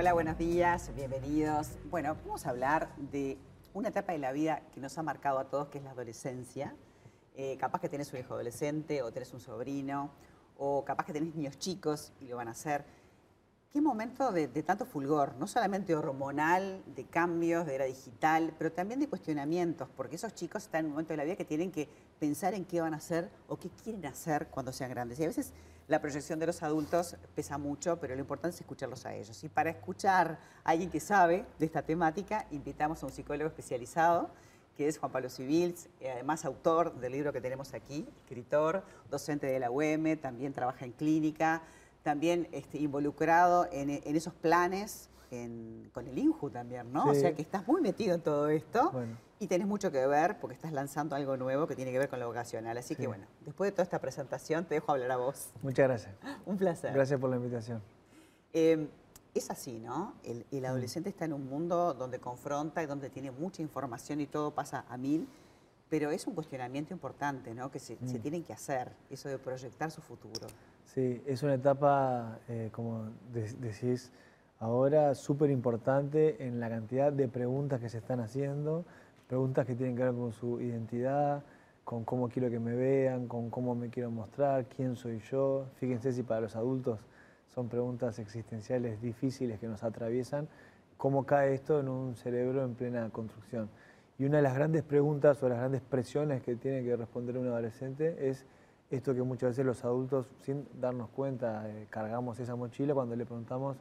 Hola, buenos días, bienvenidos. Bueno, vamos a hablar de una etapa de la vida que nos ha marcado a todos, que es la adolescencia. Eh, capaz que tenés un hijo adolescente o tenés un sobrino, o capaz que tenés niños chicos y lo van a hacer. Qué momento de, de, tanto fulgor, no solamente hormonal, de cambios, de era digital, pero también de cuestionamientos, porque esos chicos están en un momento de la vida que tienen que pensar en qué van a hacer o qué quieren hacer cuando sean grandes. Y a veces la proyección de los adultos pesa mucho, pero lo importante es escucharlos a ellos. Y para escuchar a alguien que sabe de esta temática, invitamos a un psicólogo especializado, que es Juan Pablo Civils, además autor del libro que tenemos aquí, escritor, docente de la UEM, también trabaja en clínica, también este, involucrado en, esos planes con el INJU también, ¿no? O sea que estás muy metido en todo esto y tenés mucho que ver porque estás lanzando algo nuevo que tiene que ver con lo vocacional. Así que bueno, después de toda esta presentación te dejo hablar a vos. Muchas gracias. Un placer. Gracias por la invitación. Em, es así, ¿no? El, mm. adolescente está en un mundo donde confronta y donde tiene mucha información y todo pasa a mil, pero es un cuestionamiento importante, ¿no? Que se, mm. tienen que hacer, eso de proyectar su futuro. Sí, es una etapa, eh, como decís ahora, súper importante en la cantidad de preguntas que se están haciendo, preguntas que tienen que ver con su identidad, con cómo quiero que me vean, con cómo me quiero mostrar, quién soy yo. Fíjense si para los adultos son preguntas existenciales difíciles que nos atraviesan, cómo cae esto en un cerebro en plena construcción. Y una de las grandes preguntas o las grandes presiones que tiene que responder un adolescente es esto que muchas veces los adultos, sin darnos cuenta, eh, cargamos esa mochila cuando le preguntamos,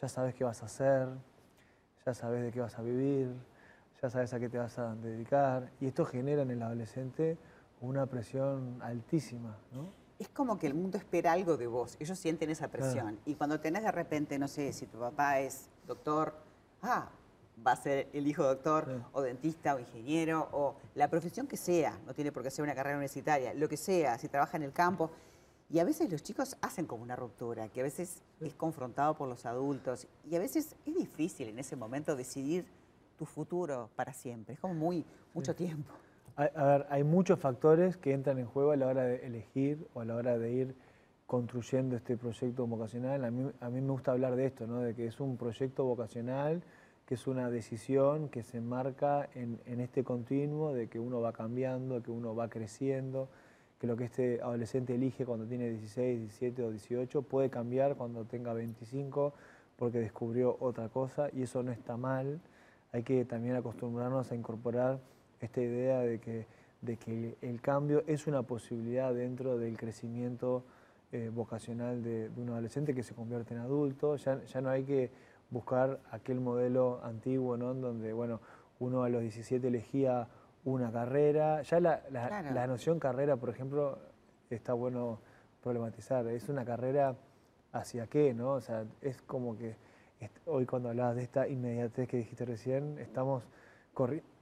ya sabes qué vas a hacer, ya sabes de qué vas a vivir, ya sabes a qué te vas a dedicar. Y esto genera en el adolescente una presión altísima, ¿no? Es como que el mundo espera algo de vos, ellos sienten esa presión. Y cuando tenés de repente, no sé, si tu papá es doctor, ah, va a ser el hijo doctor o dentista o ingeniero o la profesión que sea, no tiene por qué ser una carrera universitaria, lo que sea, si trabaja en el campo. Y a veces los chicos hacen como una ruptura, que a veces es confrontado por los adultos y a veces es difícil en ese momento decidir tu futuro para siempre, es como muy mucho tiempo. A, ver, hay muchos factores que entran en juego a la hora de elegir o a la hora de ir construyendo este proyecto vocacional. A mí, a mí me gusta hablar de esto, ¿no? de que es un proyecto vocacional que es una decisión que se enmarca en, este continuo de que uno va cambiando, que uno va creciendo, que lo que este adolescente elige cuando tiene 16, 17 o 18 puede cambiar cuando tenga 25 porque descubrió otra cosa y eso no está mal. Hay que también acostumbrarnos a incorporar esta idea de que, de que el, cambio es una posibilidad dentro del crecimiento eh, vocacional de, un adolescente que se convierte en adulto. Ya, ya no hay que buscar aquel modelo antiguo, ¿no? Donde, bueno, uno a los 17 elegía una carrera. Ya la, la, noción carrera, por ejemplo, está bueno problematizar. Es una carrera hacia qué, ¿no? O sea, es como que hoy cuando hablabas de esta inmediatez que dijiste recién, estamos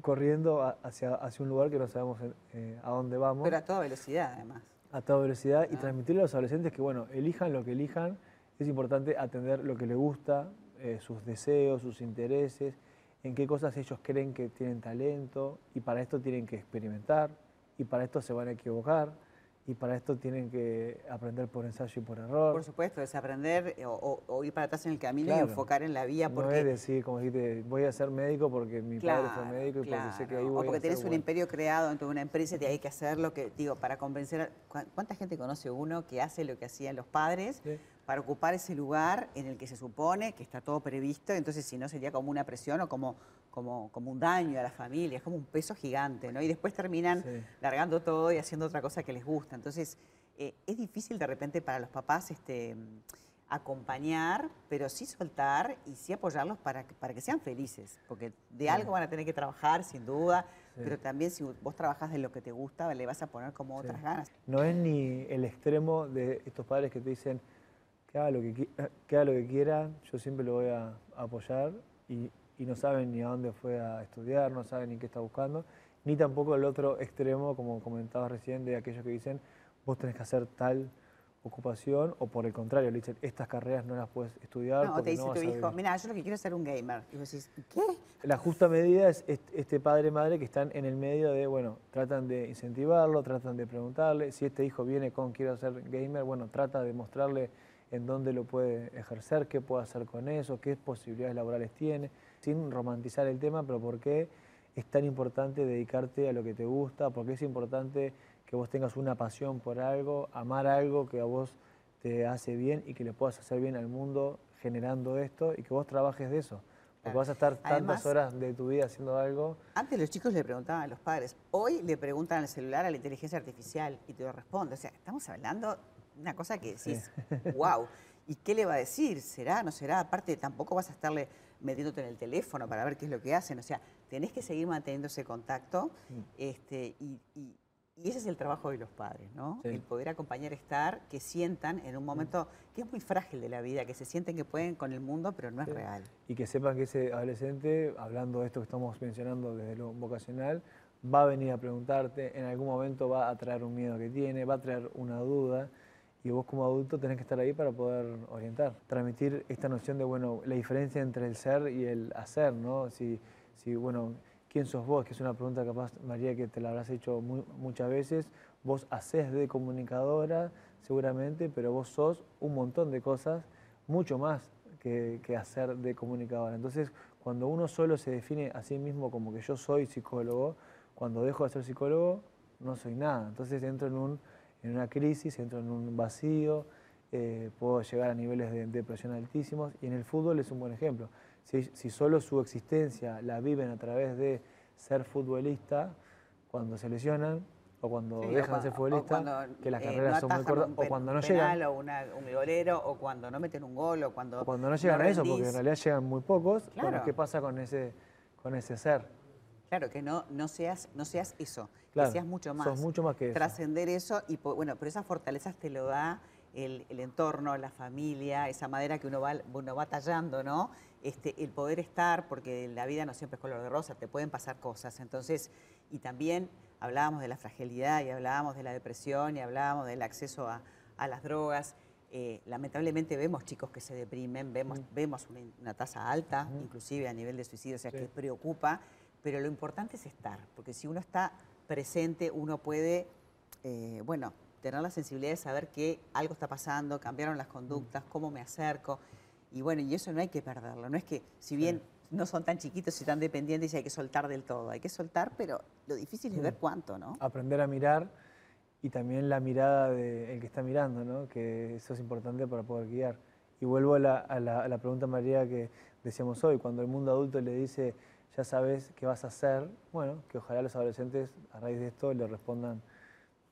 corriendo hacia, hacia un lugar que no sabemos eh, a dónde vamos. Pero a toda velocidad, además. A toda velocidad y ah. transmitirle a los adolescentes que, bueno, elijan lo que elijan, es importante atender lo que les gusta, eh, sus deseos, sus intereses, en qué cosas ellos creen que tienen talento y para esto tienen que experimentar y para esto se van a equivocar y para esto tienen que aprender por ensayo y por error. Por supuesto, desaprender eh, o, o, ir para atrás en el camino y enfocar en la vía. Porque... No es decir, como dijiste, voy a ser médico porque mi padre fue médico y porque sé que ahí voy O porque tienes un imperio creado dentro de una empresa y hay que hacerlo, que digo, para convencer... A... ¿Cuánta gente conoce uno que hace lo que hacían los padres? para ocupar ese lugar en el que se supone que está todo previsto, entonces si no sería como una presión o como, como, como un daño a la familia, es como un peso gigante, ¿no? Y después terminan largando todo y haciendo otra cosa que les gusta. Entonces, eh, es difícil de repente para los papás este, acompañar, pero sí soltar y sí apoyarlos para que, para que sean felices, porque de algo van a tener que trabajar, sin duda, pero también si vos trabajas de lo que te gusta, le vas a poner como otras ganas. No es ni el extremo de estos padres que te dicen, que haga lo que, que, lo que quiera, yo siempre lo voy a, apoyar y, no saben ni a dónde fue a estudiar, no saben ni qué está buscando, ni tampoco el otro extremo, como comentabas recién, de aquellos que dicen, vos tenés que hacer tal ocupación o por el contrario, le dicen, estas carreras no las puedes estudiar. No, te dice tu hijo, mira, yo lo que quiero es ser un gamer. Y vos decís, ¿qué? La justa medida es este padre-madre que están en el medio de, bueno, tratan de incentivarlo, tratan de preguntarle, si este hijo viene con quiero ser gamer, bueno, trata de mostrarle en dónde lo puede ejercer, qué puede hacer con eso, qué posibilidades laborales tiene, sin romantizar el tema, pero por qué es tan importante dedicarte a lo que te gusta, por qué es importante que vos tengas una pasión por algo, amar algo que a vos te hace bien y que le puedas hacer bien al mundo generando esto y que vos trabajes de eso. Porque vas a estar tantas horas de tu vida haciendo algo. Antes los chicos le preguntaban a los padres, hoy le preguntan al celular a la inteligencia artificial y te lo responde. O sea, estamos hablando de una cosa que decís, wow. ¿Y qué le va a decir? ¿Será? ¿No será? Aparte, tampoco vas a estarle metiéndote en el teléfono para ver qué es lo que hacen. O sea, tenés que seguir manteniendo ese contacto mm. este, y y ese es el trabajo de los padres, ¿no? El poder acompañar, estar, que sientan en un momento que es muy frágil de la vida, que se sienten que pueden con el mundo, pero no es real. Y que sepan que ese adolescente, hablando de esto que estamos mencionando desde lo vocacional, va a venir a preguntarte, en algún momento va a traer un miedo que tiene, va a traer una duda, y vos como adulto tenés que estar ahí para poder orientar, transmitir esta noción de, bueno, la diferencia entre el ser y el hacer, ¿no? Si, si bueno, ¿Quién sos vos? Que es una pregunta capaz, María, que te la habrás hecho muchas veces. Vos hacés de comunicadora, seguramente, pero vos sos un montón de cosas, mucho más que, hacer de comunicadora. Entonces, cuando uno solo se define a sí mismo como que yo soy psicólogo, cuando dejo de ser psicólogo, no soy nada. Entonces entro en, un, en una crisis, entro en un vacío, eh, puedo llegar a niveles de depresión altísimos y en el fútbol es un buen ejemplo si, solo su existencia la viven a través de ser futbolista, cuando se lesionan o cuando dejan de ser futbolista, que las eh, carreras son muy cortas, o cuando no llegan. O un golero, o cuando no meten un gol, o cuando. cuando no llegan a eso, porque en realidad llegan muy pocos. Bueno, ¿qué pasa con ese, con ese ser? Claro, que no, no, seas, no seas eso, que seas mucho más. Sos mucho más que eso. Trascender eso, y bueno, pero esas fortalezas te lo da el, entorno, la familia, esa madera que uno va, uno va tallando, ¿no? Este, el poder estar, porque la vida no siempre es color de rosa, te pueden pasar cosas. Entonces, y también hablábamos de la fragilidad y hablábamos de la depresión y hablábamos del acceso a, las drogas. Eh, lamentablemente vemos chicos que se deprimen, vemos, vemos una, tasa alta, inclusive a nivel de suicidio, o sea que preocupa, pero lo importante es estar, porque si uno está presente, uno puede, eh, bueno, tener la sensibilidad de saber que algo está pasando, cambiaron las conductas, cómo me acerco. Y bueno, y eso no hay que perderlo. No es que, si bien no son tan chiquitos y tan dependientes, hay que soltar del todo. Hay que soltar, pero lo difícil es ver cuánto, ¿no? Aprender a mirar y también la mirada del que está mirando, ¿no? Que eso es importante para poder guiar. Y vuelvo a la, a la pregunta, María, que decíamos hoy, cuando el mundo adulto le dice, ya sabes qué vas a hacer, bueno, que ojalá los adolescentes a raíz de esto le respondan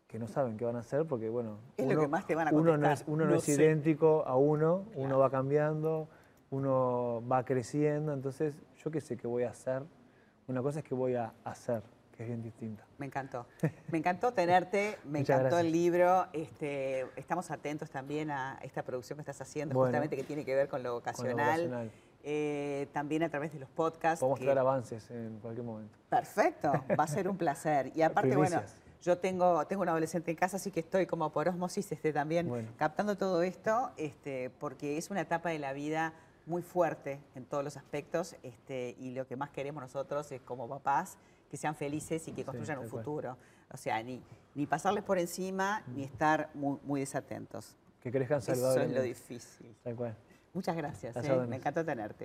que no saben qué van a hacer porque, bueno, uno, no es, uno no es idéntico a uno, uno va cambiando, uno va creciendo, entonces yo qué sé qué voy a hacer. Una cosa es que voy a hacer, que es bien distinta. Me encantó. Me encantó tenerte, me encantó el libro. Este, estamos atentos también a esta producción que estás haciendo, justamente que tiene que ver con lo vocacional. Eh, también a través de los podcasts. Podemos que... avances en cualquier momento. Perfecto, va a ser un placer. Y aparte, bueno, yo tengo, tengo un adolescente en casa, así que estoy como por osmosis este, también captando todo esto, este, porque es una etapa de la vida muy fuerte en todos los aspectos este, y lo que más queremos nosotros es como papás que sean felices y que construyan un futuro. O sea, ni, ni pasarles por encima ni estar muy, muy desatentos. Que crezcan saludables. Eso es lo difícil. Muchas gracias, ¿eh? me encantó tenerte.